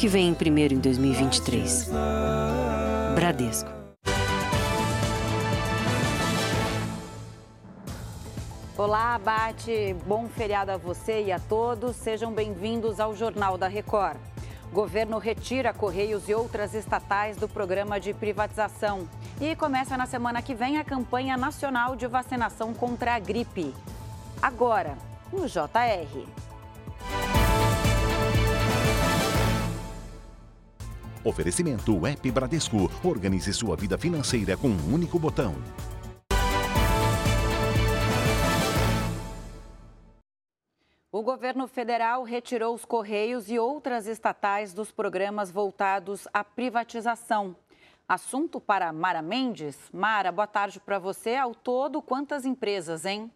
que vem primeiro em 2023. Bradesco. Olá, Bate. Bom feriado a você e a todos. Sejam bem-vindos ao Jornal da Record. Governo retira Correios e outras estatais do programa de privatização. E começa na semana que vem a campanha nacional de vacinação contra a gripe. Agora, no JR. Oferecimento App Bradesco. Organize sua vida financeira com um único botão. O governo federal retirou os Correios e outras estatais dos programas voltados à privatização. Assunto para Mara Mendes. Mara, boa tarde para você. Ao todo, quantas empresas, hein?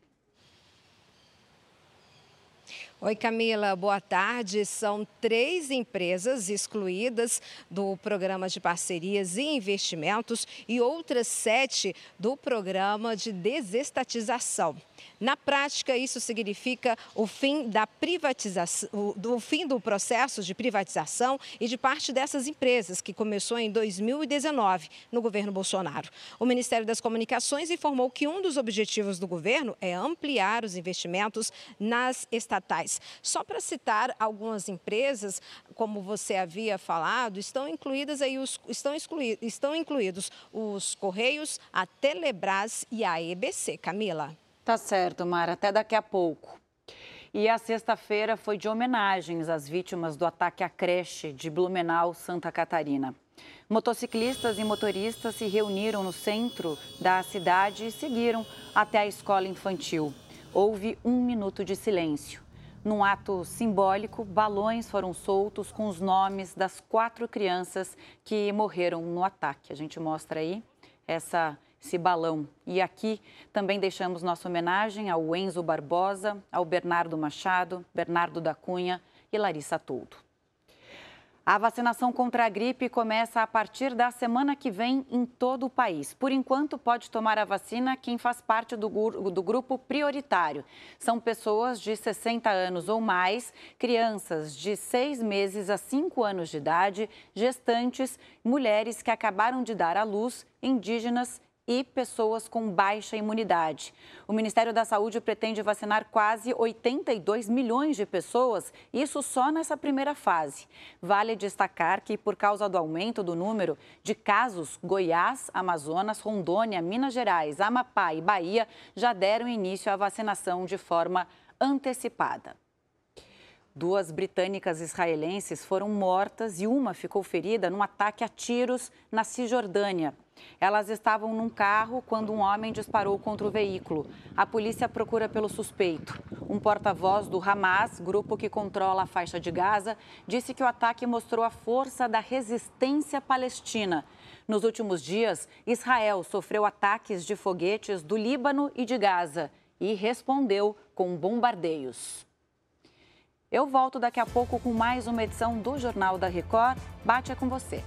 Oi, Camila, boa tarde. São três empresas excluídas do programa de parcerias e investimentos e outras sete do programa de desestatização. Na prática, isso significa o fim da privatização, o fim do processo de privatização e de parte dessas empresas, que começou em 2019, no governo Bolsonaro. O Ministério das Comunicações informou que um dos objetivos do governo é ampliar os investimentos nas estatais. Só para citar algumas empresas, como você havia falado, estão incluídas aí os estão, excluídos, estão incluídos os Correios, a Telebrás e a EBC. Camila. Tá certo, Mara. Até daqui a pouco. E a sexta-feira foi de homenagens às vítimas do ataque à creche de Blumenau, Santa Catarina. Motociclistas e motoristas se reuniram no centro da cidade e seguiram até a escola infantil. Houve um minuto de silêncio. Num ato simbólico, balões foram soltos com os nomes das quatro crianças que morreram no ataque. A gente mostra aí essa esse balão. E aqui também deixamos nossa homenagem ao Enzo Barbosa, ao Bernardo Machado, Bernardo da Cunha e Larissa Toldo. A vacinação contra a gripe começa a partir da semana que vem em todo o país. Por enquanto, pode tomar a vacina quem faz parte do, do, grupo prioritário. São pessoas de 60 anos ou mais, crianças de 6 meses a 5 anos de idade, gestantes, mulheres que acabaram de dar à luz, indígenas e pessoas com baixa imunidade. O Ministério da Saúde pretende vacinar quase 82 milhões de pessoas, isso só nessa primeira fase. Vale destacar que, por causa do aumento do número de casos, Goiás, Amazonas, Rondônia, Minas Gerais, Amapá e Bahia já deram início à vacinação de forma antecipada. Duas britânicas israelenses foram mortas e uma ficou ferida num ataque a tiros na Cisjordânia. Elas estavam num carro quando um homem disparou contra o veículo. A polícia procura pelo suspeito. Um porta-voz do Hamas, grupo que controla a faixa de Gaza, disse que o ataque mostrou a força da resistência palestina. Nos últimos dias, Israel sofreu ataques de foguetes do Líbano e de Gaza e respondeu com bombardeios. Eu volto daqui a pouco com mais uma edição do Jornal da Record. Bate é com você.